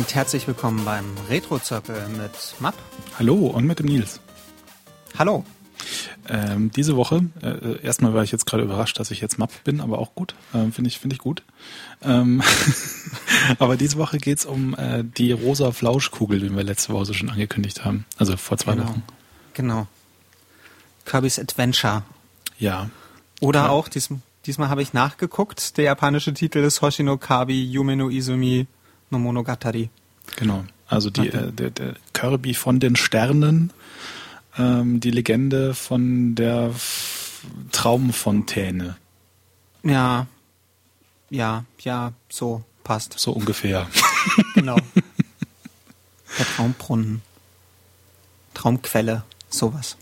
Und herzlich willkommen beim Retro-Zirkel mit Map. Hallo und mit dem Nils. Hallo. Ähm, diese Woche, äh, erstmal war ich jetzt gerade überrascht, dass ich jetzt Map bin, aber auch gut. Ähm, Finde ich, finde ich gut. Ähm, aber diese Woche geht's um äh, die rosa Flauschkugel, die wir letzte Woche schon angekündigt haben. Also vor zwei genau. Wochen. Genau. Kirby's Adventure. Ja. Oder Klar. auch, diesmal, diesmal habe ich nachgeguckt, der japanische Titel ist Hoshino Kabi Yume no Izumi no Monogatari. Genau. Also die, äh, der, der Kirby von den Sternen ähm, die Legende von der F Traumfontäne. Ja, ja, ja, so passt. So ungefähr. genau. Der Traumbrunnen. Traumquelle, sowas.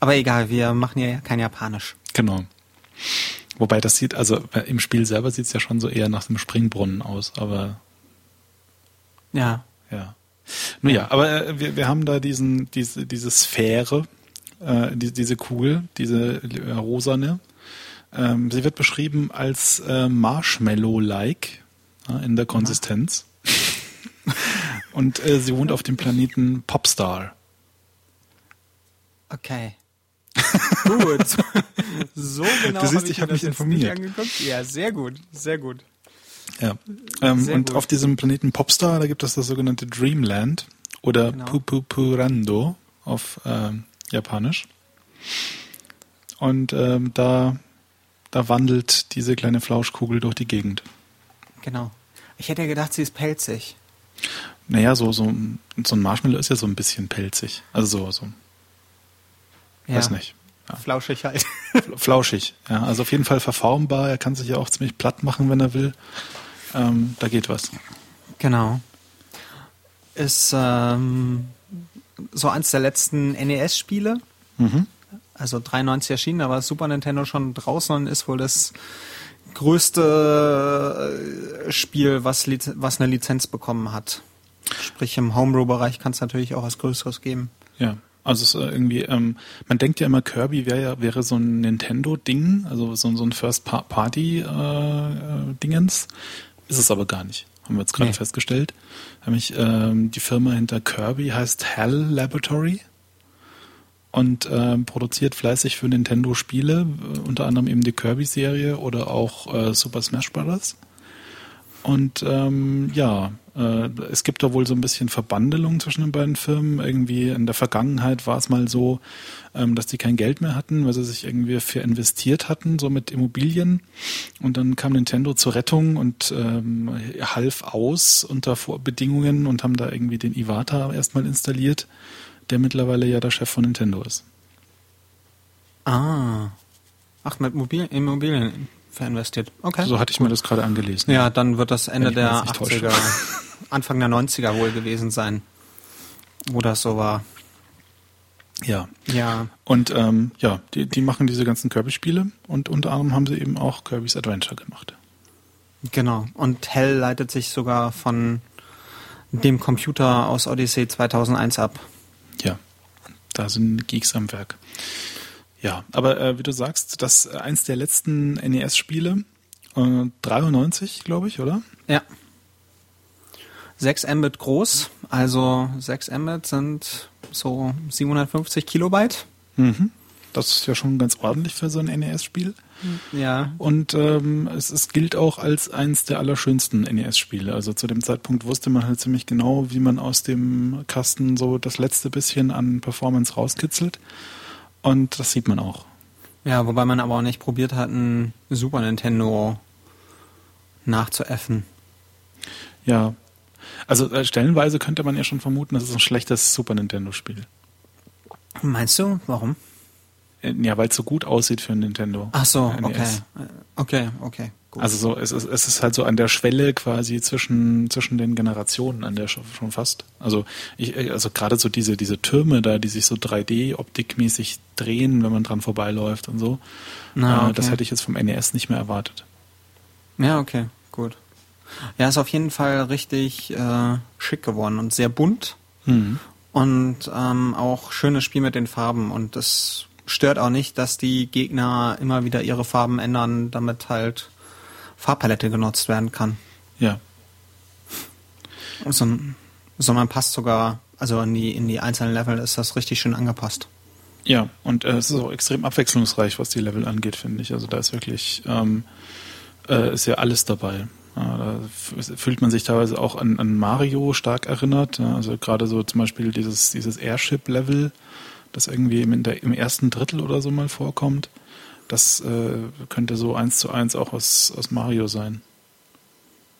Aber egal, wir machen ja kein Japanisch. Genau. Wobei das sieht, also äh, im Spiel selber sieht es ja schon so eher nach einem Springbrunnen aus, aber. Ja. Ja. Nun ja, aber äh, wir, wir haben da diesen, diese, diese Sphäre, äh, die, diese Kugel, diese äh, rosane. Ähm, sie wird beschrieben als äh, Marshmallow-like äh, in der Konsistenz. Und äh, sie wohnt auf dem Planeten Popstar. Okay. gut. So genau. Du siehst, ich habe mich informiert. Ja, sehr gut, sehr gut. Ja. Ähm, und gut. auf diesem Planeten Popstar, da gibt es das sogenannte Dreamland oder genau. Pupupurando auf ähm, Japanisch. Und ähm, da, da wandelt diese kleine Flauschkugel durch die Gegend. Genau. Ich hätte ja gedacht, sie ist pelzig. Naja, so, so, so ein Marshmallow ist ja so ein bisschen pelzig. Also so, so. Ja. Weiß nicht. Ja. Flauschig halt. Flauschig, ja. Also auf jeden Fall verformbar. Er kann sich ja auch ziemlich platt machen, wenn er will. Ähm, da geht was. Genau. Ist ähm, so eins der letzten NES-Spiele. Mhm. Also 93 erschienen, da war Super Nintendo schon draußen und ist wohl das größte äh, Spiel, was, was eine Lizenz bekommen hat. Sprich, im Homebrew-Bereich kann es natürlich auch was Größeres geben. Ja. Also es ist irgendwie, ähm, man denkt ja immer, Kirby wäre ja, wäre so ein Nintendo-Ding, also so, so ein First-Party-Dingens. Äh, ist es aber gar nicht. Haben wir jetzt gerade nee. festgestellt. Nämlich ähm, die Firma hinter Kirby heißt Hell Laboratory und ähm, produziert fleißig für Nintendo Spiele, äh, unter anderem eben die Kirby-Serie oder auch äh, Super Smash Bros. Und ähm, ja, äh, es gibt da wohl so ein bisschen Verbandelung zwischen den beiden Firmen. Irgendwie in der Vergangenheit war es mal so, ähm, dass die kein Geld mehr hatten, weil sie sich irgendwie für investiert hatten, so mit Immobilien. Und dann kam Nintendo zur Rettung und ähm, half aus unter Bedingungen und haben da irgendwie den Iwata erstmal installiert, der mittlerweile ja der Chef von Nintendo ist. Ah. Ach, mit Mobil Immobilien verinvestiert. Okay. So hatte ich mir das gerade angelesen. Ja, dann wird das Ende der 80er, Anfang der 90er wohl gewesen sein, wo das so war. Ja. Ja. Und ähm, ja, die, die machen diese ganzen Kirby-Spiele und unter anderem haben sie eben auch Kirby's Adventure gemacht. Genau. Und Hell leitet sich sogar von dem Computer aus Odyssey 2001 ab. Ja, da sind Geeks am Werk. Ja, aber äh, wie du sagst, das äh, eins der letzten NES-Spiele, äh, 93, glaube ich, oder? Ja. 6 Mbit groß, also 6 Mbit sind so 750 Kilobyte. Mhm. Das ist ja schon ganz ordentlich für so ein NES-Spiel. Ja. Und ähm, es, es gilt auch als eins der allerschönsten NES-Spiele. Also zu dem Zeitpunkt wusste man halt ziemlich genau, wie man aus dem Kasten so das letzte bisschen an Performance rauskitzelt. Und das sieht man auch. Ja, wobei man aber auch nicht probiert hat, ein Super Nintendo nachzuäffen. Ja. Also äh, stellenweise könnte man ja schon vermuten, das ist ein schlechtes Super Nintendo-Spiel. Meinst du? Warum? Äh, ja, weil es so gut aussieht für ein Nintendo. Ach so, NES. okay. Okay, okay. Gut. Also so, es ist, es ist halt so an der Schwelle quasi zwischen, zwischen den Generationen, an der schon, schon fast. Also ich, also gerade so diese, diese Türme da, die sich so 3D-optikmäßig drehen, wenn man dran vorbeiläuft und so. Na, okay. äh, das hätte ich jetzt vom NES nicht mehr erwartet. Ja, okay, gut. Ja, ist auf jeden Fall richtig äh, schick geworden und sehr bunt. Mhm. Und ähm, auch schönes Spiel mit den Farben. Und das stört auch nicht, dass die Gegner immer wieder ihre Farben ändern, damit halt Farbpalette genutzt werden kann. Ja. sondern passt sogar, also in die, in die einzelnen Level ist das richtig schön angepasst. Ja, und äh, es ist auch extrem abwechslungsreich, was die Level angeht, finde ich. Also da ist wirklich, ähm, äh, ist ja alles dabei. Ja, da fühlt man sich teilweise auch an, an Mario stark erinnert. Ja, also gerade so zum Beispiel dieses, dieses Airship-Level, das irgendwie im, der, im ersten Drittel oder so mal vorkommt. Das äh, könnte so eins zu eins auch aus, aus Mario sein.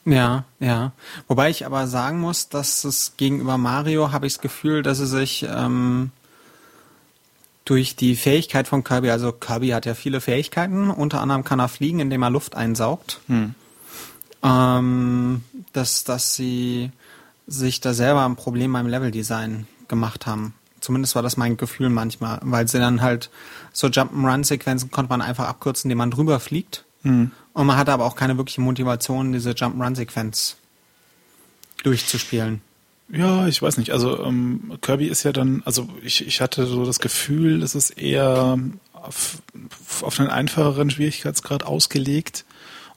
Ja, ja. Wobei ich aber sagen muss, dass es gegenüber Mario habe ich das Gefühl, dass es sich ähm, durch die Fähigkeit von Kirby, also Kirby hat ja viele Fähigkeiten, unter anderem kann er fliegen, indem er Luft einsaugt, hm. ähm, dass, dass sie sich da selber ein Problem beim Leveldesign gemacht haben. Zumindest war das mein Gefühl manchmal, weil sie dann halt so Jump'n'Run-Sequenzen konnte man einfach abkürzen, indem man drüber fliegt. Hm. Und man hatte aber auch keine wirkliche Motivation, diese Jump'n'Run-Sequenz durchzuspielen. Ja, ich weiß nicht. Also ähm, Kirby ist ja dann, also ich, ich hatte so das Gefühl, es ist eher auf, auf einen einfacheren Schwierigkeitsgrad ausgelegt.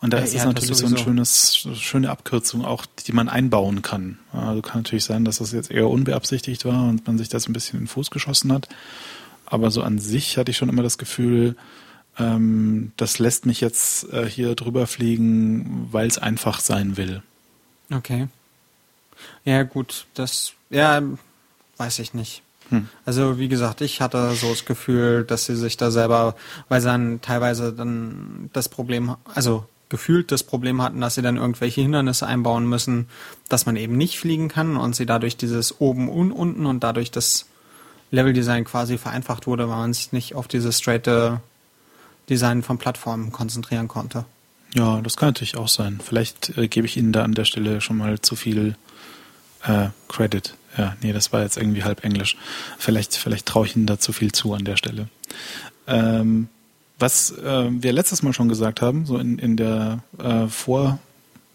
Und da ja, ist es natürlich so eine schönes, schöne Abkürzung, auch die man einbauen kann. Also kann natürlich sein, dass das jetzt eher unbeabsichtigt war und man sich das ein bisschen in den Fuß geschossen hat. Aber so an sich hatte ich schon immer das Gefühl, ähm, das lässt mich jetzt äh, hier drüber fliegen, weil es einfach sein will. Okay. Ja, gut, das, ja, weiß ich nicht. Hm. Also wie gesagt, ich hatte so das Gefühl, dass sie sich da selber, weil sie dann teilweise dann das Problem, also gefühlt das Problem hatten, dass sie dann irgendwelche Hindernisse einbauen müssen, dass man eben nicht fliegen kann und sie dadurch dieses oben und unten und dadurch das Leveldesign quasi vereinfacht wurde, weil man sich nicht auf dieses straighte Design von Plattformen konzentrieren konnte. Ja, das kann natürlich auch sein. Vielleicht äh, gebe ich Ihnen da an der Stelle schon mal zu viel äh, Credit. Ja, nee, das war jetzt irgendwie halb Englisch. Vielleicht, vielleicht traue ich Ihnen da zu viel zu an der Stelle. Ähm, was äh, wir letztes Mal schon gesagt haben, so in, in der äh, Vor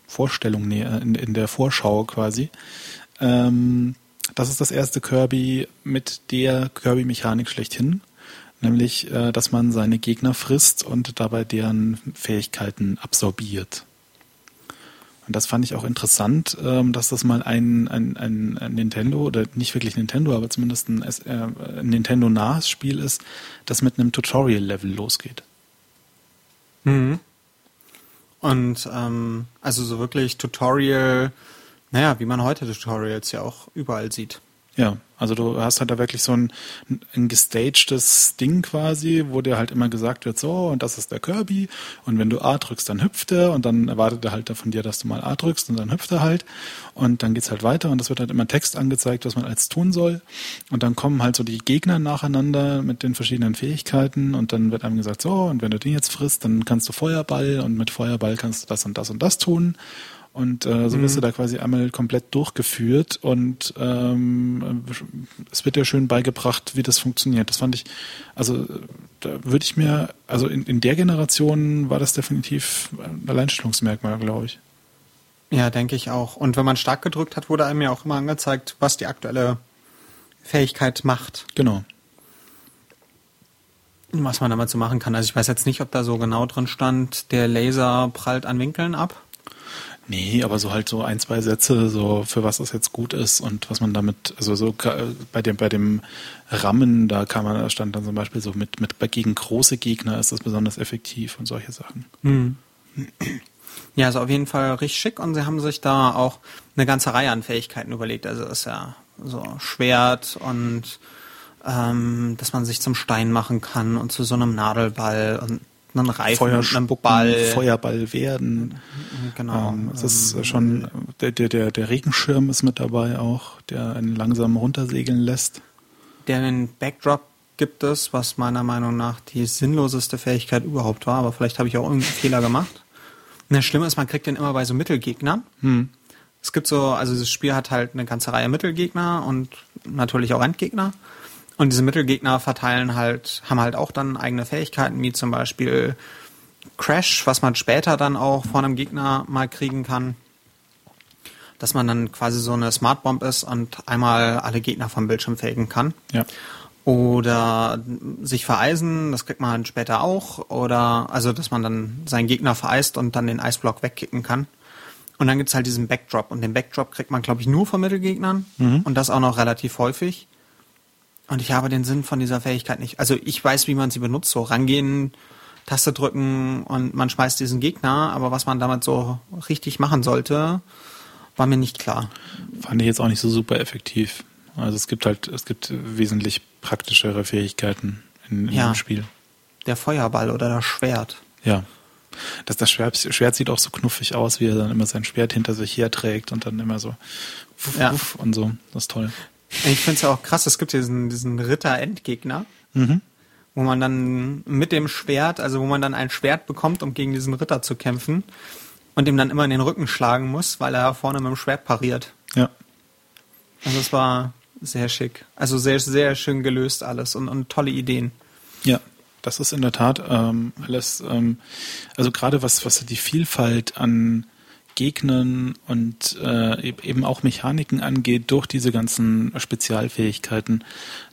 Vorstellung, nee, in, in der Vorschau quasi, ähm, das ist das erste Kirby mit der Kirby-Mechanik schlechthin, nämlich, äh, dass man seine Gegner frisst und dabei deren Fähigkeiten absorbiert. Und das fand ich auch interessant, ähm, dass das mal ein, ein, ein, Nintendo, oder nicht wirklich Nintendo, aber zumindest ein, äh, Nintendo-nahes Spiel ist, das mit einem Tutorial-Level losgeht. Mhm. Und ähm, also so wirklich Tutorial, naja, wie man heute Tutorials ja auch überall sieht. Ja, also du hast halt da wirklich so ein, ein gestagedes Ding quasi, wo dir halt immer gesagt wird, so, und das ist der Kirby, und wenn du A drückst, dann hüpft er, und dann erwartet er halt von dir, dass du mal A drückst, und dann hüpft er halt, und dann geht's halt weiter, und es wird halt immer Text angezeigt, was man als tun soll, und dann kommen halt so die Gegner nacheinander mit den verschiedenen Fähigkeiten, und dann wird einem gesagt, so, und wenn du den jetzt frisst, dann kannst du Feuerball, und mit Feuerball kannst du das und das und das tun, und äh, so wirst du mhm. da quasi einmal komplett durchgeführt und ähm, es wird ja schön beigebracht, wie das funktioniert. Das fand ich, also da würde ich mir, also in, in der Generation war das definitiv ein Alleinstellungsmerkmal, glaube ich. Ja, denke ich auch. Und wenn man stark gedrückt hat, wurde einem ja auch immer angezeigt, was die aktuelle Fähigkeit macht. Genau. Was man damit so machen kann. Also ich weiß jetzt nicht, ob da so genau drin stand, der Laser prallt an Winkeln ab. Nee, aber so halt so ein, zwei Sätze, so für was das jetzt gut ist und was man damit, also so bei dem, bei dem Rammen, da kann man, stand dann zum Beispiel so mit, mit gegen große Gegner ist das besonders effektiv und solche Sachen. Mhm. Ja, also auf jeden Fall richtig schick und sie haben sich da auch eine ganze Reihe an Fähigkeiten überlegt. Also ist ja so Schwert und ähm, dass man sich zum Stein machen kann und zu so einem Nadelball und einen Reifen, Feuer, einen Ball. Feuerball werden. Genau. Ähm, es ist ähm, schon, der, der, der Regenschirm ist mit dabei auch, der einen langsam runtersegeln lässt. Den Backdrop gibt es, was meiner Meinung nach die sinnloseste Fähigkeit überhaupt war, aber vielleicht habe ich auch irgendeinen Fehler gemacht. Das Schlimme ist, man kriegt den immer bei so Mittelgegnern. Hm. Es gibt so, also das Spiel hat halt eine ganze Reihe Mittelgegner und natürlich auch Endgegner. Und diese Mittelgegner verteilen halt, haben halt auch dann eigene Fähigkeiten, wie zum Beispiel Crash, was man später dann auch von einem Gegner mal kriegen kann. Dass man dann quasi so eine Smart Bomb ist und einmal alle Gegner vom Bildschirm faken kann. Ja. Oder sich vereisen, das kriegt man später auch. Oder also, dass man dann seinen Gegner vereist und dann den Eisblock wegkicken kann. Und dann gibt's halt diesen Backdrop. Und den Backdrop kriegt man, glaube ich, nur von Mittelgegnern. Mhm. Und das auch noch relativ häufig. Und ich habe den Sinn von dieser Fähigkeit nicht. Also ich weiß, wie man sie benutzt. So rangehen, Taste drücken und man schmeißt diesen Gegner. Aber was man damit so richtig machen sollte, war mir nicht klar. Fand ich jetzt auch nicht so super effektiv. Also es gibt halt, es gibt wesentlich praktischere Fähigkeiten in, in Ja. dem Spiel. Der Feuerball oder das Schwert. Ja. Das, das Schwert, Schwert sieht auch so knuffig aus, wie er dann immer sein Schwert hinter sich herträgt und dann immer so wuff, Ja. wuff und so. Das ist toll. Ich finde es ja auch krass, es gibt diesen, diesen Ritter-Endgegner, Mhm. wo man dann mit dem Schwert, also wo man dann ein Schwert bekommt, um gegen diesen Ritter zu kämpfen und ihm dann immer in den Rücken schlagen muss, weil er vorne mit dem Schwert pariert. Ja. Also es war sehr schick. Also sehr, sehr schön gelöst alles und, und tolle Ideen. Ja, das ist in der Tat ähm, alles, ähm, also gerade was, was die Vielfalt an Gegnern und äh, e- eben auch Mechaniken angeht, durch diese ganzen Spezialfähigkeiten,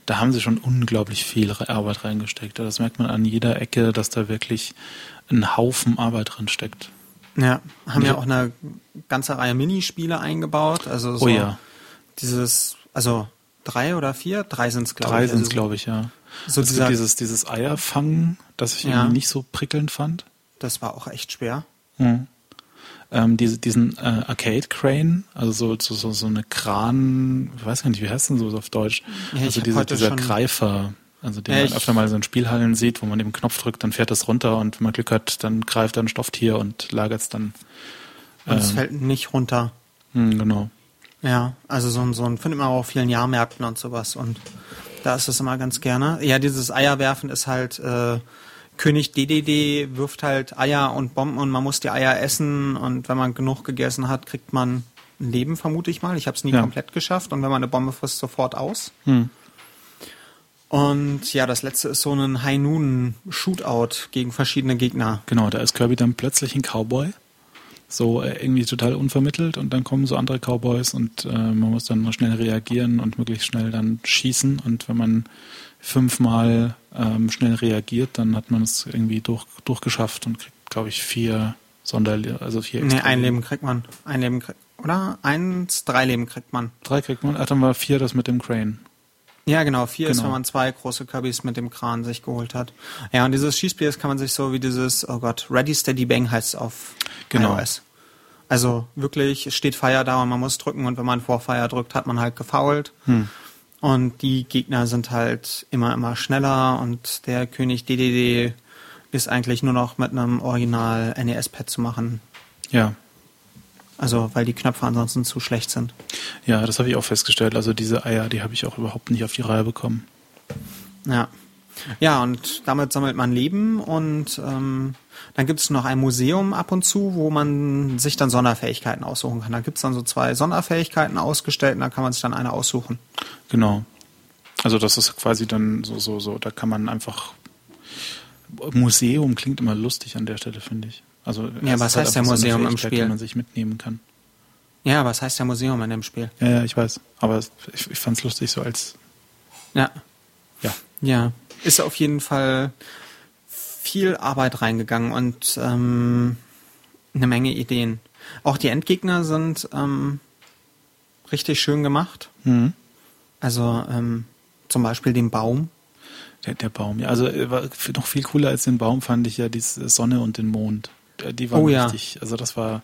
da haben sie schon unglaublich viel Arbeit reingesteckt. Das merkt man an jeder Ecke, dass da wirklich ein Haufen Arbeit drin steckt. Ja, haben ja Ja. auch eine ganze Reihe Minispiele eingebaut. Also so Oh ja. dieses, also drei oder vier? Drei sind es, glaube Drei ich. sind es, Also glaube ich, ja. So es dieser- dieses, dieses Eierfangen, das ich Ja. irgendwie nicht so prickelnd fand. Das war auch echt schwer. Mhm. Ähm, diese, diesen äh, Arcade Crane, also so, so, so, so eine Kran, ich weiß gar nicht, wie heißt denn so auf Deutsch? Ja, also diese, dieser Greifer, also den Ja, man öfter mal so in Spielhallen sieht, wo man eben einen Knopf drückt, dann fährt es runter und wenn man Glück hat, dann greift er ein Stofftier und lagert es dann. Und es Ähm. fällt nicht runter. Hm, genau. Ja, also so ein, so ein findet man auch auf vielen Jahrmärkten und sowas und da ist es immer ganz gerne. Ja, dieses Eierwerfen ist halt äh, König DDD wirft halt Eier und Bomben und man muss die Eier essen und wenn man genug gegessen hat, kriegt man ein Leben, vermute ich mal. Ich habe es nie Ja. komplett geschafft und wenn man eine Bombe frisst, sofort aus. Hm. Und ja, das letzte ist so ein High Noon Shootout gegen verschiedene Gegner. Genau, da ist Kirby dann plötzlich ein Cowboy. So äh, irgendwie total unvermittelt und dann kommen so andere Cowboys und äh, man muss dann schnell reagieren und möglichst schnell dann schießen und wenn man fünfmal ähm, schnell reagiert, dann hat man es irgendwie durch, durchgeschafft und kriegt, glaube ich, vier Sonder, also vier Nee, ein Leben kriegt man. Ein Leben kriegt, oder? Eins, drei Leben kriegt man. Drei kriegt man, ach, dann war vier das mit dem Crane. Ja, genau. Vier ist, Genau. wenn man zwei große Kirbys mit dem Kran sich geholt hat. Ja, und dieses Schießspiel, das kann man sich so wie dieses, oh Gott, Ready Steady Bang heißt es auf Genau. iOS. Also wirklich, es steht Fire da und man muss drücken und wenn man vor Fire drückt, hat man halt gefoult. Hm. Und die Gegner sind halt immer, immer schneller und der König DDD ist eigentlich nur noch mit einem Original NES-Pad zu machen. Ja, Also, weil die Knöpfe ansonsten zu schlecht sind. ja, das habe ich auch festgestellt. Also diese Eier, die habe ich auch überhaupt nicht auf die Reihe bekommen. Ja. Ja, und damit sammelt man Leben und ähm, dann gibt es noch ein Museum ab und zu, wo man sich dann Sonderfähigkeiten aussuchen kann. Da gibt es dann so zwei Sonderfähigkeiten ausgestellt und da kann man sich dann eine aussuchen. Genau. Also das ist quasi dann so, so, so, da kann man einfach Museum klingt immer lustig an der Stelle, finde ich. Also Ja, was halt heißt so eine Museum im Fähigkeit, Spiel? Die man sich mitnehmen kann. Ja, was heißt ja Museum in dem Spiel? Ja, ja, ich weiß. Aber ich, ich fand es lustig so als, Ja. ja. Ja. Ist auf jeden Fall viel Arbeit reingegangen und ähm, eine Menge Ideen. Auch die Endgegner sind ähm, richtig schön gemacht. Mhm. Also ähm, zum Beispiel den Baum. Der, der Baum, ja. Also äh, noch viel cooler als den Baum fand ich ja die Sonne und den Mond. Äh, Die waren Oh ja. richtig, also das war,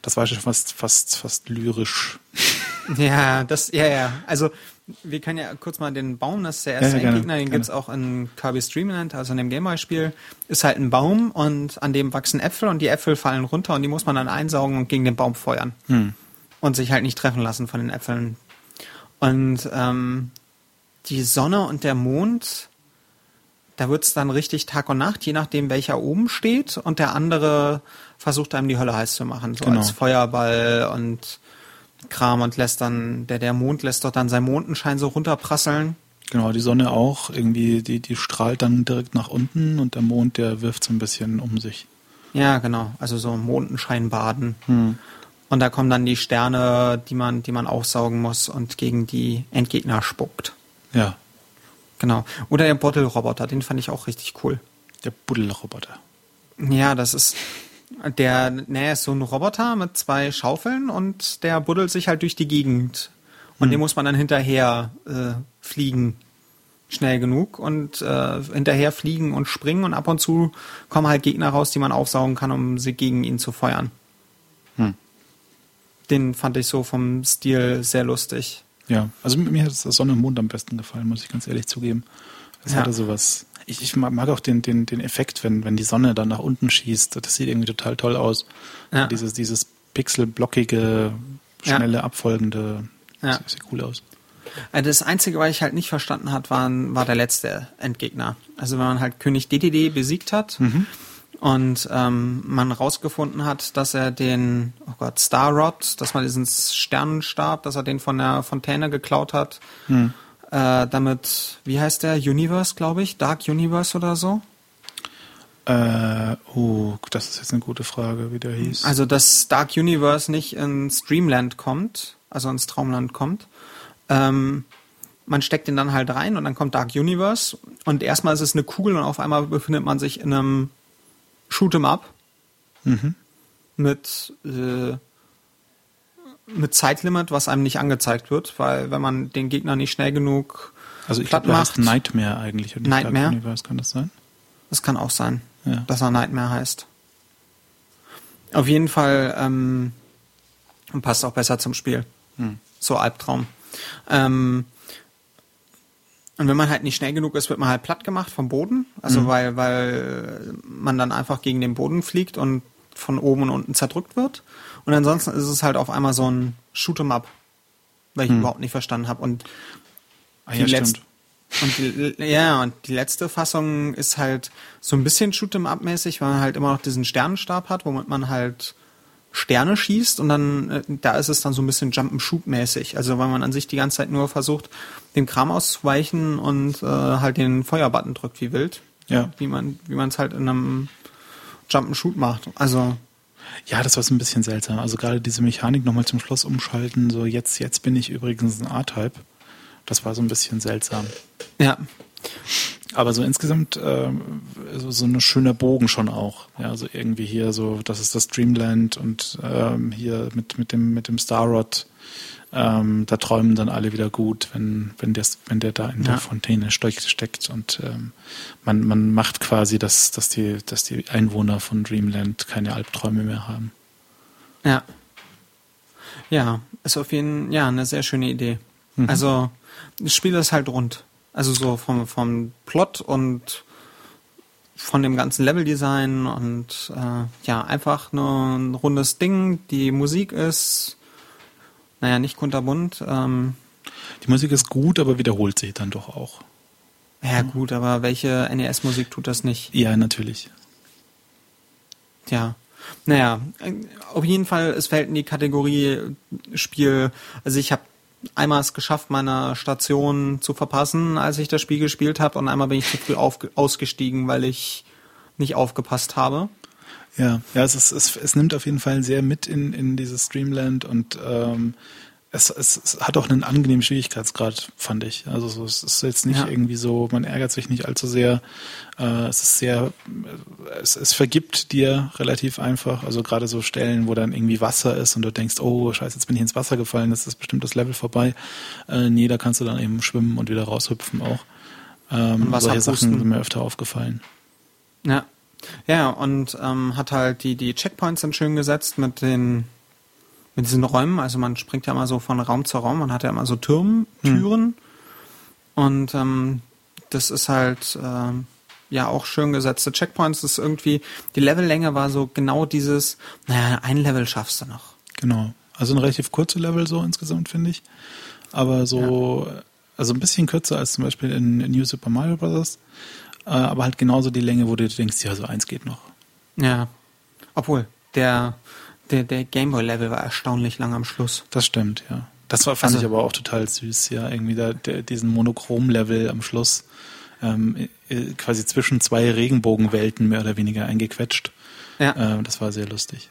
das war schon fast, fast, fast lyrisch. Ja, das, ja, ja. Also, wir können ja kurz mal den Baum, das ist der erste Ja, Endgegner, den gerne. gibt's auch in Kirby's Dreamland, also in dem Gameboy-Spiel, ist halt ein Baum und an dem wachsen Äpfel und die Äpfel fallen runter und die muss man dann einsaugen und gegen den Baum feuern. Hm. Und sich halt nicht treffen lassen von den Äpfeln. Und ähm, die Sonne und der Mond, da wird's dann richtig Tag und Nacht, je nachdem welcher oben steht und der andere versucht einem die Hölle heiß zu machen, so Genau. als Feuerball und Kram und lässt dann, der, der Mond lässt doch dann seinen Mondenschein so runterprasseln. Genau, die Sonne auch, irgendwie, die, die strahlt dann direkt nach unten und der Mond, der wirft so ein bisschen um sich. Ja, genau, also so Mondenschein baden. Hm. Und da kommen dann die Sterne, die man, die man aufsaugen muss und gegen die Endgegner spuckt. Ja, Genau. Oder der Bottle-Roboter, den fand ich auch richtig cool. der Buddelroboter. Ja, das ist, Der, naja, ist so ein Roboter mit zwei Schaufeln und der buddelt sich halt durch die Gegend. Und hm. dem muss man dann hinterher äh, fliegen. Schnell genug und äh, hinterher fliegen und springen und ab und zu kommen halt Gegner raus, die man aufsaugen kann, um sie gegen ihn zu feuern. Hm. Den fand ich so vom Stil sehr lustig. Ja, also mir hat das Sonne und Mond am besten gefallen, muss ich ganz ehrlich zugeben. Es ja. hatte sowas ich, ich mag auch den, den, den Effekt, wenn, wenn die Sonne dann nach unten schießt. Das sieht irgendwie total toll aus. Ja. Dieses, dieses pixelblockige, schnelle, ja. abfolgende. Ja. Das sieht cool aus. Äh, das Einzige, was ich halt nicht verstanden hat, war, war der letzte Endgegner. Also wenn man halt König DDD besiegt hat mhm. und ähm, man rausgefunden hat, dass er den, oh Gott, Starrod, dass man diesen Sternenstab, dass er den von der Fontäne geklaut hat, mhm äh, damit, wie heißt der? Universe, glaube ich? Dark Universe oder so? Äh, oh, das ist jetzt eine gute Frage, wie der hieß. Also, dass Dark Universe nicht ins Dreamland kommt, also ins Traumland kommt. Ähm, man steckt ihn dann halt rein und dann kommt Dark Universe und erstmal ist es eine Kugel und auf einmal befindet man sich in einem Shoot'em Up mhm. mit äh, mit Zeitlimit, was einem nicht angezeigt wird, weil wenn man den Gegner nicht schnell genug also ich glaube, macht, Nightmare eigentlich und Nightmare. Universe, kann das sein? Das kann auch sein, ja. dass er Nightmare heißt. Auf jeden Fall ähm, passt auch besser zum Spiel. Hm. So Albtraum. Ähm, und wenn man halt nicht schnell genug ist, wird man halt platt gemacht vom Boden. Also mhm. weil, weil man dann einfach gegen den Boden fliegt und von oben und unten zerdrückt wird. Und ansonsten ist es halt auf einmal so ein Shoot'em Up, weil ich hm. überhaupt nicht verstanden habe. Und ah, die ja, letzte und die, ja, und die letzte Fassung ist halt so ein bisschen Shoot'em Up mäßig, weil man halt immer noch diesen Sternenstab hat, womit man halt Sterne schießt und dann äh, da ist es dann so ein bisschen Jump'n'Shoot mäßig. Also weil man an sich die ganze Zeit nur versucht, dem Kram auszuweichen und äh, halt den Feuerbutton drückt wie wild. Ja. Wie man wie man es halt in einem Jump'n'Shoot macht. Also ja, das war so ein bisschen seltsam. Also gerade diese Mechanik nochmal zum Schluss umschalten, so jetzt, jetzt bin ich übrigens ein A-Type. Das war so ein bisschen seltsam. Ja. Aber so insgesamt äh, so, so ein schöner Bogen schon auch. Ja, also irgendwie hier so, das ist das Dreamland und ähm, hier mit, mit dem, mit dem Starrod ähm, da träumen dann alle wieder gut, wenn, wenn, der, wenn der da in ja. der Fontäne steckt und ähm, man, man macht quasi, dass, dass, die, dass die Einwohner von Dreamland keine Albträume mehr haben. Ja. Ja, ist auf jeden Fall ja, eine sehr schöne Idee. Mhm. Also, das Spiel ist halt rund. Also so vom, vom Plot und von dem ganzen Leveldesign und äh, ja, einfach nur ein rundes Ding. Die Musik ist naja, nicht kunterbunt. Ähm, die Musik ist gut, aber wiederholt sich dann doch auch. Ja, gut, aber welche NES-Musik tut das nicht? Ja, natürlich. Ja. Naja, auf jeden Fall, es fällt in die Kategorie Spiel. Also ich habe einmal es geschafft, meine Station zu verpassen, als ich das Spiel gespielt habe, und einmal bin ich zu früh ausgestiegen, weil ich nicht aufgepasst habe. Ja, ja, es, ist, es, es nimmt auf jeden Fall sehr mit in, in dieses Streamland und ähm, es, es, es hat auch einen angenehmen Schwierigkeitsgrad, fand ich. Also so, es ist jetzt nicht ja. irgendwie so, man ärgert sich nicht allzu sehr. Äh, es ist sehr, es, es vergibt dir relativ einfach. Also gerade so Stellen, wo dann irgendwie Wasser ist und du denkst, oh scheiße, jetzt bin ich ins Wasser gefallen, das ist bestimmt das Level vorbei. Äh, nee, da kannst du dann eben schwimmen und wieder raushüpfen auch. Ähm, solche Sachen sind mir öfter aufgefallen. Ja, ja, und ähm, hat halt die, die Checkpoints dann schön gesetzt mit den mit diesen Räumen. Also man springt ja immer so von Raum zu Raum, man hat ja immer so Türmen, Türen. Hm. Und ähm, das ist halt ähm, ja auch schön gesetzte Checkpoints. Das ist irgendwie, die Levellänge war so genau dieses, naja, ein Level schaffst du noch. Genau. Also ein relativ kurze Level so insgesamt, finde ich. Aber so, ja. also ein bisschen kürzer als zum Beispiel in, New Super Mario Bros äh, aber halt genauso die Länge, wo du denkst, ja, so eins geht noch. Ja. Obwohl, der, der, der Gameboy-Level war erstaunlich lang am Schluss. Das stimmt, ja. Das war, fand also, ich aber auch total süß, ja. Irgendwie da, der, diesen Monochrom-Level am Schluss, ähm, äh, quasi zwischen zwei Regenbogenwelten mehr oder weniger eingequetscht. Ja. Äh, das war sehr lustig.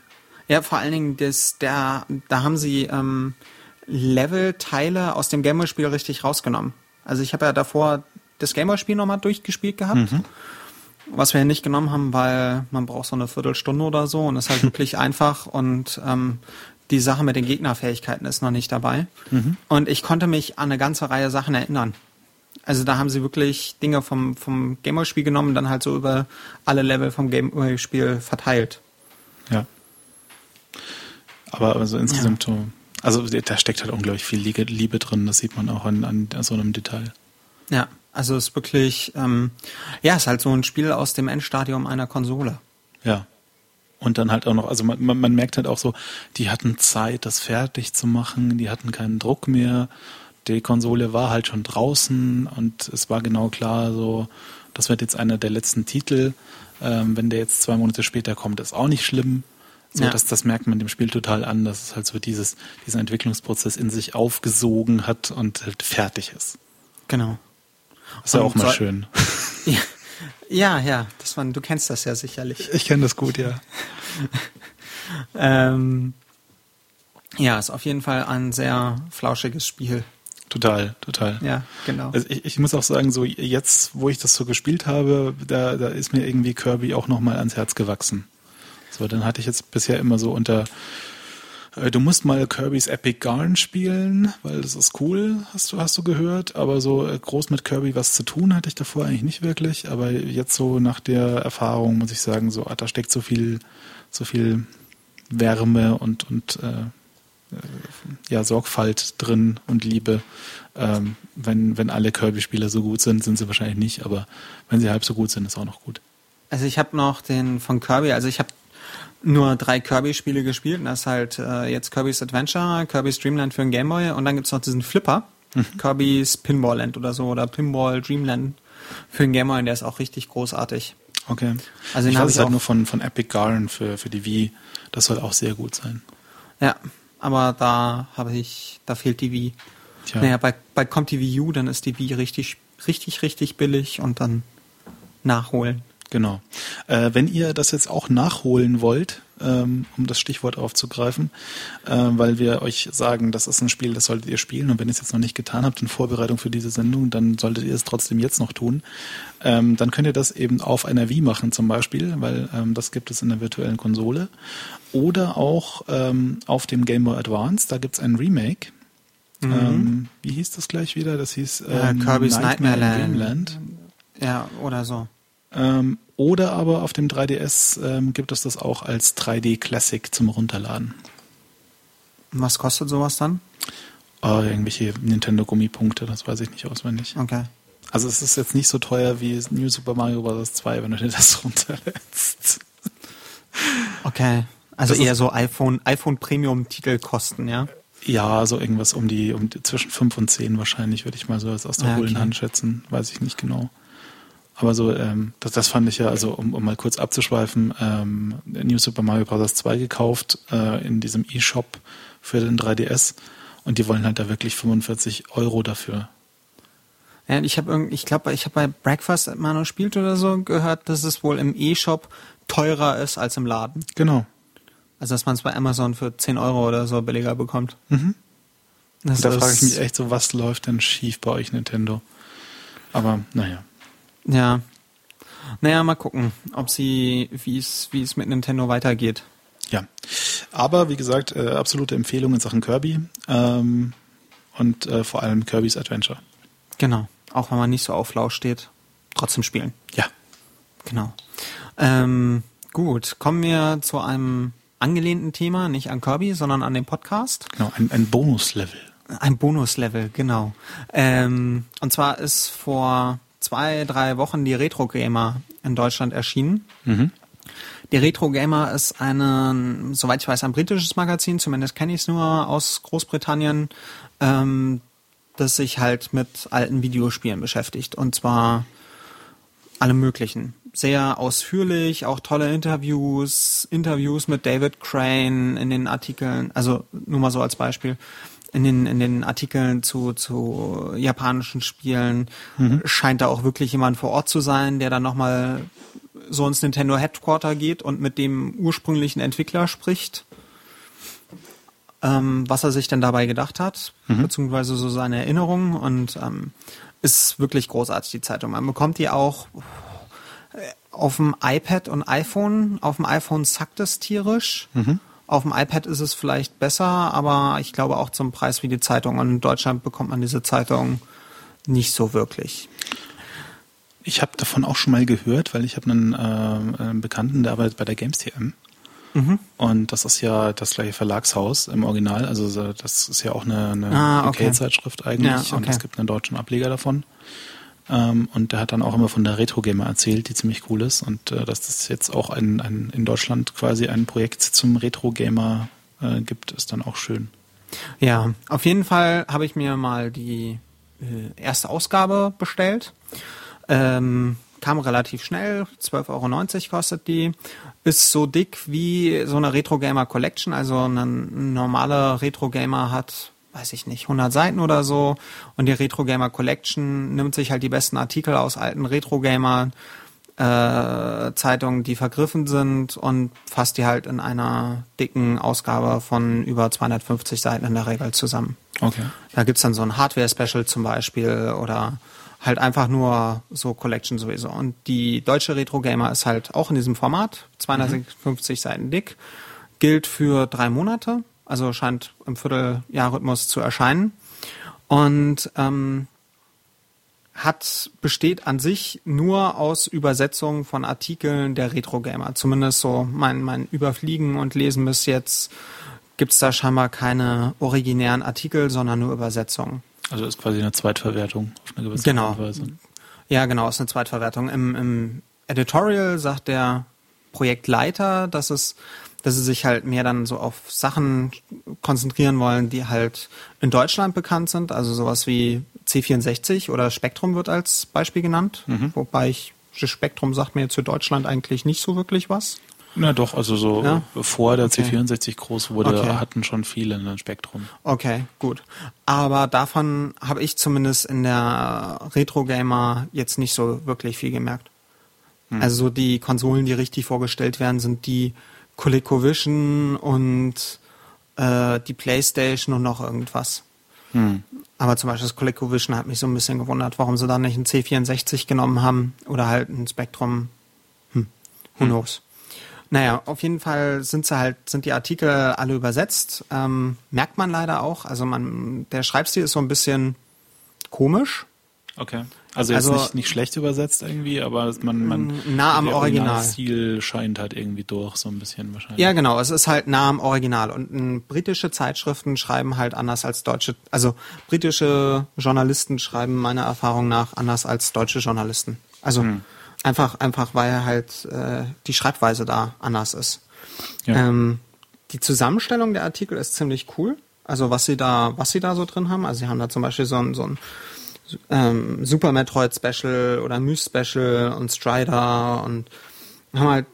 Ja, vor allen Dingen, das, der, da haben sie ähm, Level-Teile aus dem Gameboy-Spiel richtig rausgenommen. Also ich habe ja davor das Gameboy-Spiel nochmal durchgespielt gehabt. Mhm. was wir nicht genommen haben, weil man braucht so eine Viertelstunde oder so und ist halt wirklich einfach und ähm, die Sache mit den Gegnerfähigkeiten ist noch nicht dabei. Mhm. Und ich konnte mich an eine ganze Reihe Sachen erinnern. Also da haben sie wirklich Dinge vom, vom Gameboy-Spiel genommen und dann halt so über alle Level vom Gameboy-Spiel verteilt. Ja. Aber also insgesamt ja. also da steckt halt unglaublich viel Liebe drin, das sieht man auch an, an so einem Detail. Ja, also es ist wirklich, ähm, ja, es ist halt so ein Spiel aus dem Endstadium einer Konsole. Ja. Und dann halt auch noch, also man, man merkt halt auch so, die hatten Zeit, das fertig zu machen, die hatten keinen Druck mehr. Die Konsole war halt schon draußen und es war genau klar, so, das wird jetzt einer der letzten Titel. Ähm, wenn der jetzt zwei Monate später kommt, ist auch nicht schlimm. So, ja. das, das merkt man dem Spiel total an, dass es halt so dieses, diesen Entwicklungsprozess in sich aufgesogen hat und halt fertig ist. Genau. Ist ja auch mal schön. Ja. Ja, ja, das war, du kennst das ja sicherlich. Ich kenne das gut, ja. ähm, ja, ist auf jeden Fall ein sehr flauschiges Spiel. Total, total. Ja, genau. Also ich, ich muss auch sagen, so jetzt, wo ich das so gespielt habe, da, da ist mir irgendwie Kirby auch nochmal ans Herz gewachsen. So, dann hatte ich jetzt bisher immer so unter äh, du musst mal Kirby's Epic Garden spielen, weil das ist cool, hast du, hast du gehört. Aber so äh, groß mit Kirby was zu tun hatte ich davor eigentlich nicht wirklich. Aber jetzt so nach der Erfahrung muss ich sagen, so, ah, da steckt so viel, so viel Wärme und, und äh, äh ja, Sorgfalt drin und Liebe. Ähm, wenn, wenn alle Kirby-Spieler so gut sind, sind sie wahrscheinlich nicht, aber wenn sie halb so gut sind, ist auch noch gut. Also ich habe noch den von Kirby, also ich habe nur drei Kirby-Spiele gespielt. Und das ist halt äh, jetzt Kirby's Adventure, Kirby's Dreamland für den Gameboy und dann gibt's noch diesen Flipper, mhm. Kirby's Pinball Land oder so oder Pinball Dreamland für den Gameboy und der ist auch richtig großartig. Okay. Also ich weiß es halt nur von, von Epic Garden für, für die Wii. Das soll auch sehr gut sein. Ja, aber da habe ich, da fehlt die Wii. Tja. Naja, bei, bei kommt die Wii U, dann ist die Wii richtig, richtig, richtig billig und dann nachholen. Genau. Äh, wenn ihr das jetzt auch nachholen wollt, ähm, um das Stichwort aufzugreifen, äh, weil wir euch sagen, das ist ein Spiel, das solltet ihr spielen und wenn ihr es jetzt noch nicht getan habt in Vorbereitung für diese Sendung, dann solltet ihr es trotzdem jetzt noch tun. Ähm, dann könnt ihr das eben auf einer Wii machen zum Beispiel, weil ähm, das gibt es in der virtuellen Konsole. Oder auch ähm, auf dem Game Boy Advance, da gibt es ein Remake. Mhm. Ähm, wie hieß das gleich wieder? Das hieß ähm, Kirby's Nightmare, Nightmare Land. Ja, oder so. Ähm, oder aber auf dem 3DS ähm, gibt es das auch als 3D Classic zum Runterladen. Was kostet sowas dann? Oh, irgendwelche Nintendo-Gummipunkte, das weiß ich nicht auswendig. Okay. Also es ist jetzt nicht so teuer wie New Super Mario Bros. 2, wenn du dir das runterlädst. Okay. Also das eher so iPhone, iPhone Premium Titelkosten, ja? Ja, so irgendwas um die, um die zwischen 5 und 10 wahrscheinlich, würde ich mal so aus der ja, hohlen okay. Hand schätzen. Weiß ich nicht genau. Aber so, ähm, das, das fand ich ja, also um, um mal kurz abzuschweifen, ähm, New Super Mario Bros. 2 gekauft äh, in diesem E-Shop für den 3DS und die wollen halt da wirklich 45 Euro dafür. Ja, ich habe ich glaube, ich habe bei Breakfast Mano spielt oder so gehört, dass es wohl im E-Shop teurer ist als im Laden. Genau. Also dass man es bei Amazon für 10 Euro oder so billiger bekommt. Mhm. Das da frage ich mich echt so, was läuft denn schief bei euch Nintendo? Aber naja. Ja. Naja, mal gucken, ob sie, wie es, wie es mit Nintendo weitergeht. Ja. Aber wie gesagt, äh, absolute Empfehlung in Sachen Kirby ähm, und äh, vor allem Kirby's Adventure. Genau. Auch wenn man nicht so auf Lausch steht, trotzdem spielen. Ja. Genau. Ähm, gut, kommen wir zu einem angelehnten Thema, nicht an Kirby, sondern an den Podcast. Genau, ein, ein Bonuslevel. Ein Bonuslevel, genau. Ähm, und zwar ist vor zwei, drei Wochen die Retro Gamer in Deutschland erschienen. Mhm. Die Retro Gamer ist eine, soweit ich weiß, ein britisches Magazin, zumindest kenne ich es nur aus Großbritannien, ähm, das sich halt mit alten Videospielen beschäftigt. Und zwar alle möglichen. Sehr ausführlich, auch tolle Interviews, Interviews mit David Crane in den Artikeln, also nur mal so als Beispiel in den, in den Artikeln zu, zu japanischen Spielen mhm. scheint da auch wirklich jemand vor Ort zu sein, der dann nochmal so ins Nintendo Headquarter geht und mit dem ursprünglichen Entwickler spricht, ähm, was er sich denn dabei gedacht hat, mhm. beziehungsweise so seine Erinnerungen und ähm, ist wirklich großartig, die Zeitung. Man bekommt die auch auf dem iPad und iPhone. Auf dem iPhone zackt es tierisch. Mhm. Auf dem iPad ist es vielleicht besser, aber ich glaube auch zum Preis wie die Zeitung. Und in Deutschland bekommt man diese Zeitung nicht so wirklich. Ich habe davon auch schon mal gehört, weil ich habe einen, äh, einen Bekannten, der arbeitet bei der Games TM. Mhm. Und das ist ja das gleiche Verlagshaus im Original. Also das ist ja auch eine, eine ah, okay. zeitschrift eigentlich. Ja, okay. Und es gibt einen deutschen Ableger davon. Ähm, und der hat dann auch immer von der Retro Gamer erzählt, die ziemlich cool ist. Und äh, dass es jetzt auch ein, ein, in Deutschland quasi ein Projekt zum Retro Gamer äh, gibt, ist dann auch schön. Ja, auf jeden Fall habe ich mir mal die äh, erste Ausgabe bestellt. Ähm, kam relativ schnell, 12,90 Euro kostet die. Ist so dick wie so eine Retro Gamer Collection, also ein normaler Retro Gamer hat weiß ich nicht, 100 Seiten oder so. Und die Retro Gamer Collection nimmt sich halt die besten Artikel aus alten Retro Gamer äh, Zeitungen, die vergriffen sind und fasst die halt in einer dicken Ausgabe von über 250 Seiten in der Regel zusammen. Okay. Da gibt's dann so ein Hardware-Special zum Beispiel oder halt einfach nur so Collection sowieso. Und die deutsche Retro Gamer ist halt auch in diesem Format, 250 mhm. Seiten dick, gilt für drei Monate also scheint im Vierteljahrrhythmus zu erscheinen. Und ähm, hat, besteht an sich nur aus Übersetzungen von Artikeln der Retro-Gamer. Zumindest so mein, mein Überfliegen und Lesen bis jetzt gibt es da scheinbar keine originären Artikel, sondern nur Übersetzungen. Also ist quasi eine Zweitverwertung auf eine gewisse genau. Art und Weise. Ja, genau, ist eine Zweitverwertung. Im, Im Editorial sagt der Projektleiter, dass es dass sie sich halt mehr dann so auf Sachen konzentrieren wollen, die halt in Deutschland bekannt sind. Also sowas wie C64 oder Spektrum wird als Beispiel genannt. Mhm. Wobei ich, Spektrum sagt mir jetzt für Deutschland eigentlich nicht so wirklich was. Na doch, also so ja? bevor der okay. C64 groß wurde, okay. hatten schon viele ein Spektrum. Okay, gut. Aber davon habe ich zumindest in der Retro Gamer jetzt nicht so wirklich viel gemerkt. Hm. Also die Konsolen, die richtig vorgestellt werden, sind die, ColecoVision und äh, die PlayStation und noch irgendwas. Hm. Aber zum Beispiel das ColecoVision hat mich so ein bisschen gewundert, warum sie da nicht ein C64 genommen haben oder halt ein Spektrum. Hm. Who hm. knows? Naja, auf jeden Fall sind sie halt, sind die Artikel alle übersetzt. Ähm, merkt man leider auch. Also man, der Schreibstil ist so ein bisschen komisch. Okay. Also jetzt also, nicht, nicht schlecht übersetzt irgendwie, aber man, man nah am Original. Stil scheint halt irgendwie durch, so ein bisschen wahrscheinlich. Ja, genau, es ist halt nah am Original. Und m, britische Zeitschriften schreiben halt anders als deutsche, also britische Journalisten schreiben meiner Erfahrung nach anders als deutsche Journalisten. Also hm. einfach, einfach weil halt äh, die Schreibweise da anders ist. Ja. Ähm, die Zusammenstellung der Artikel ist ziemlich cool. Also was sie da, was sie da so drin haben. Also sie haben da zum Beispiel so ein, so ein ähm, Super Metroid Special oder Myst Special und Strider und haben halt,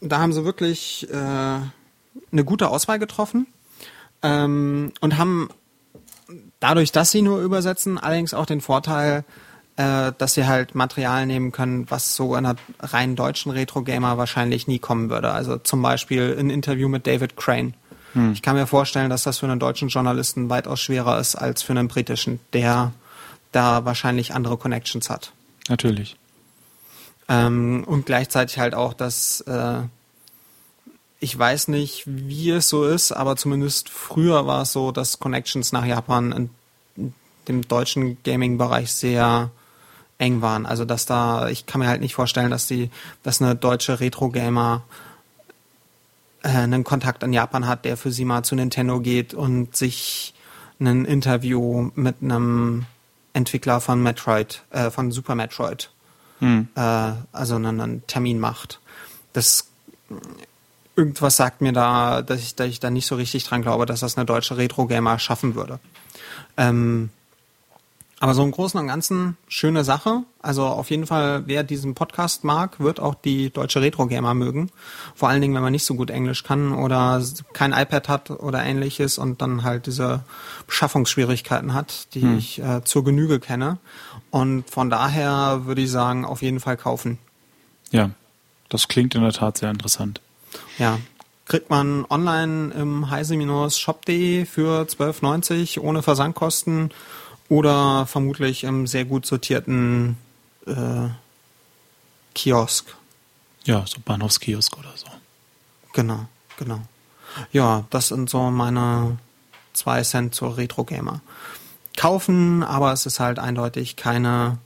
da haben sie wirklich äh, eine gute Auswahl getroffen ähm, und haben dadurch, dass sie nur übersetzen, allerdings auch den Vorteil, äh, dass sie halt Material nehmen können, was so in einer rein deutschen Retro-Gamer wahrscheinlich nie kommen würde. Also zum Beispiel ein Interview mit David Crane. Hm. Ich kann mir vorstellen, dass das für einen deutschen Journalisten weitaus schwerer ist als für einen britischen, der da wahrscheinlich andere Connections hat. Natürlich. Ähm, und gleichzeitig halt auch, dass äh, ich weiß nicht, wie es so ist, aber zumindest früher war es so, dass Connections nach Japan in dem deutschen Gaming-Bereich sehr eng waren. Also dass da, ich kann mir halt nicht vorstellen, dass die, dass eine deutsche Retro-Gamer einen Kontakt in Japan hat, der für sie mal zu Nintendo geht und sich ein Interview mit einem Entwickler von Metroid, äh, von Super Metroid, hm. äh, also einen, einen, Termin macht. Das irgendwas sagt mir da, dass ich, dass ich da nicht so richtig dran glaube, dass das eine deutsche Retro-Gamer schaffen würde. Ähm, aber so im Großen und Ganzen schöne Sache. Also auf jeden Fall, wer diesen Podcast mag, wird auch die deutsche Retro-Gamer mögen. Vor allen Dingen, wenn man nicht so gut Englisch kann oder kein iPad hat oder ähnliches und dann halt diese Beschaffungsschwierigkeiten hat, die hm. ich äh, zur Genüge kenne. Und von daher würde ich sagen, auf jeden Fall kaufen. Ja, das klingt in der Tat sehr interessant. Ja, kriegt man online im heise-shop.de für 12,90 ohne Versandkosten oder vermutlich im sehr gut sortierten äh, Kiosk. Ja, so Bahnhofskiosk oder so. Genau, genau. Ja, das sind so meine zwei Cent zur Retro Gamer. Kaufen, aber es ist halt eindeutig keine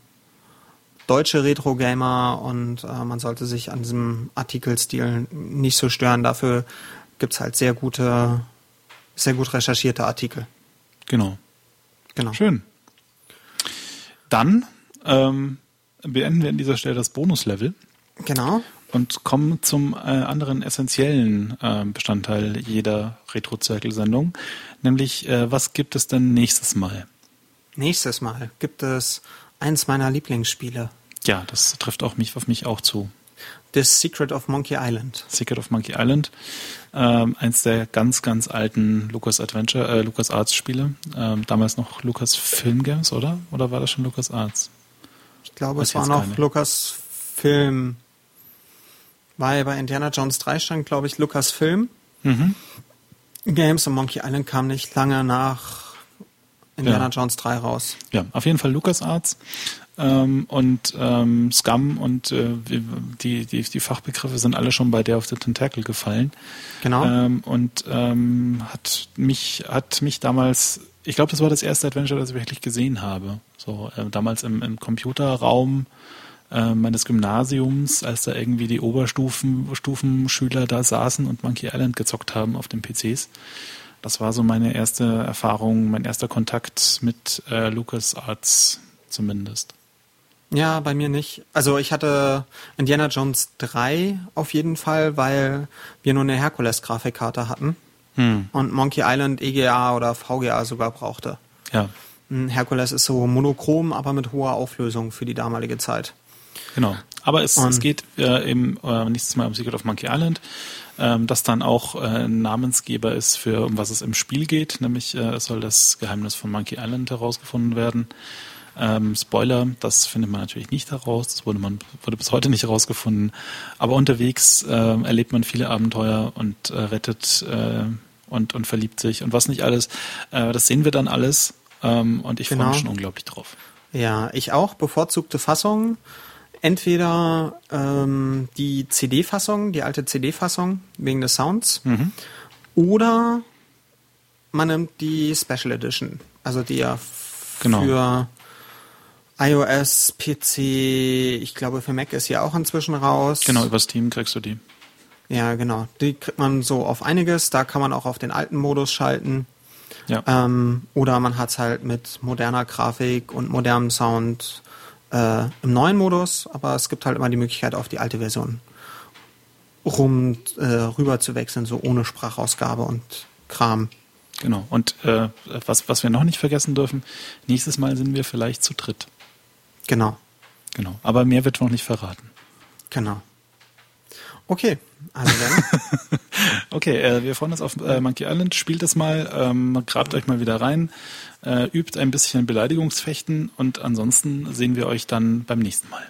deutsche Retro Gamer und äh, man sollte sich an diesem Artikelstil nicht so stören. Dafür gibt's halt sehr gute, sehr gut recherchierte Artikel. Genau. Genau. Schön. Dann ähm, beenden wir an dieser Stelle das Bonuslevel. Genau. Und kommen zum äh, anderen essentiellen äh, Bestandteil jeder Retro-Zirkel-Sendung, nämlich äh, was gibt es denn nächstes Mal? Nächstes Mal gibt es eins meiner Lieblingsspiele. Ja, das trifft auch mich auf mich auch zu. The Secret of Monkey Island. Secret of Monkey Island. Ähm, eins der ganz, ganz alten Lucas Adventure, äh, Lucas Arts Spiele. Ähm, damals noch Lucas Film Games, oder? Oder war das schon Lucas Arts? Ich glaube, Weiß es war noch keine. Lucas Film. Weil bei Indiana Jones 3 stand, glaube ich, Lucas Film. Mhm. Games und Monkey Island kam nicht lange nach Indiana ja. Jones 3 raus. Ja, auf jeden Fall Lucas Arts ähm, und ähm, Scum und äh, die, die, die Fachbegriffe sind alle schon bei der of the Tentacle gefallen. Genau. Ähm, und ähm, hat mich hat mich damals, ich glaube, das war das erste Adventure, das ich wirklich gesehen habe. So äh, damals im, im Computerraum äh, meines Gymnasiums, als da irgendwie die Oberstufenschüler da saßen und Monkey Island gezockt haben auf den PCs. Das war so meine erste Erfahrung, mein erster Kontakt mit äh, LucasArts zumindest. Ja, bei mir nicht. Also ich hatte Indiana Jones 3 auf jeden Fall, weil wir nur eine Herkules-Grafikkarte hatten hm. und Monkey Island EGA oder VGA sogar brauchte. Ja. Herkules ist so monochrom, aber mit hoher Auflösung für die damalige Zeit. Genau. Aber es, es geht äh, eben äh, nächstes Mal um Secret of Monkey Island, ähm, das dann auch äh, ein Namensgeber ist für um was es im Spiel geht, nämlich äh, es soll das Geheimnis von Monkey Island herausgefunden werden. Ähm, Spoiler, das findet man natürlich nicht heraus, das wurde man wurde bis heute nicht herausgefunden. Aber unterwegs äh, erlebt man viele Abenteuer und äh, rettet äh, und, und verliebt sich und was nicht alles. Äh, das sehen wir dann alles ähm, und ich genau. freue mich schon unglaublich drauf. Ja, ich auch. Bevorzugte Fassung. Entweder ähm, die CD-Fassung, die alte CD-Fassung wegen des Sounds, mhm. oder man nimmt die Special Edition, also die ja genau. für iOS, PC, ich glaube für Mac ist ja auch inzwischen raus. Genau, über Steam kriegst du die. Ja, genau. Die kriegt man so auf einiges. Da kann man auch auf den alten Modus schalten. Ja. Ähm, oder man hat es halt mit moderner Grafik und modernem Sound äh, im neuen Modus, aber es gibt halt immer die Möglichkeit, auf die alte Version rum äh, rüber zu wechseln, so ohne Sprachausgabe und Kram. Genau. Und äh, was, was wir noch nicht vergessen dürfen, nächstes Mal sind wir vielleicht zu dritt. Genau. Genau. Aber mehr wird noch nicht verraten. Genau. Okay, also dann. okay, äh, wir freuen uns auf äh, Monkey Island. Spielt es mal, ähm, grabt euch mal wieder rein, äh, übt ein bisschen Beleidigungsfechten und ansonsten sehen wir euch dann beim nächsten Mal.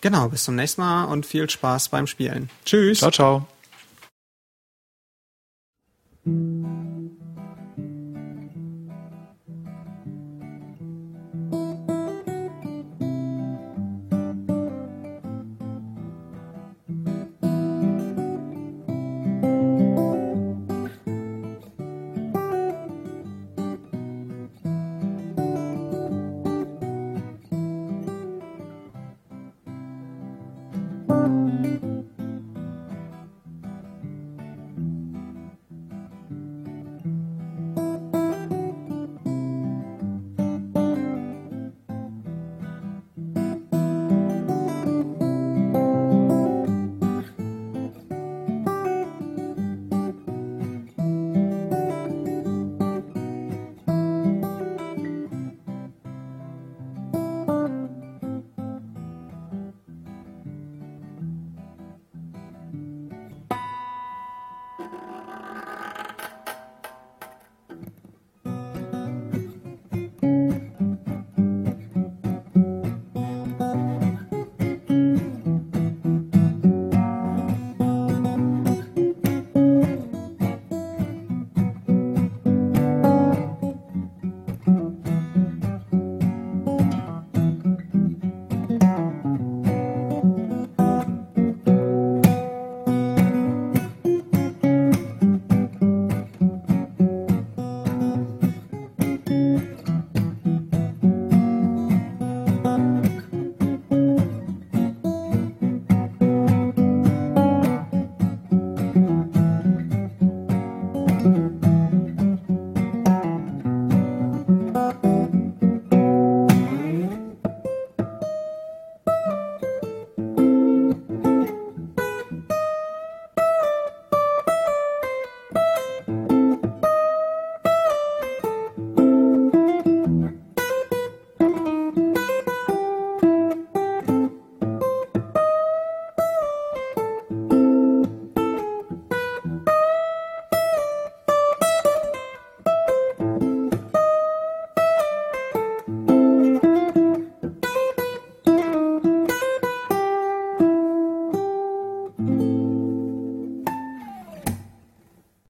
Genau, bis zum nächsten Mal und viel Spaß beim Spielen. Tschüss. Ciao, ciao.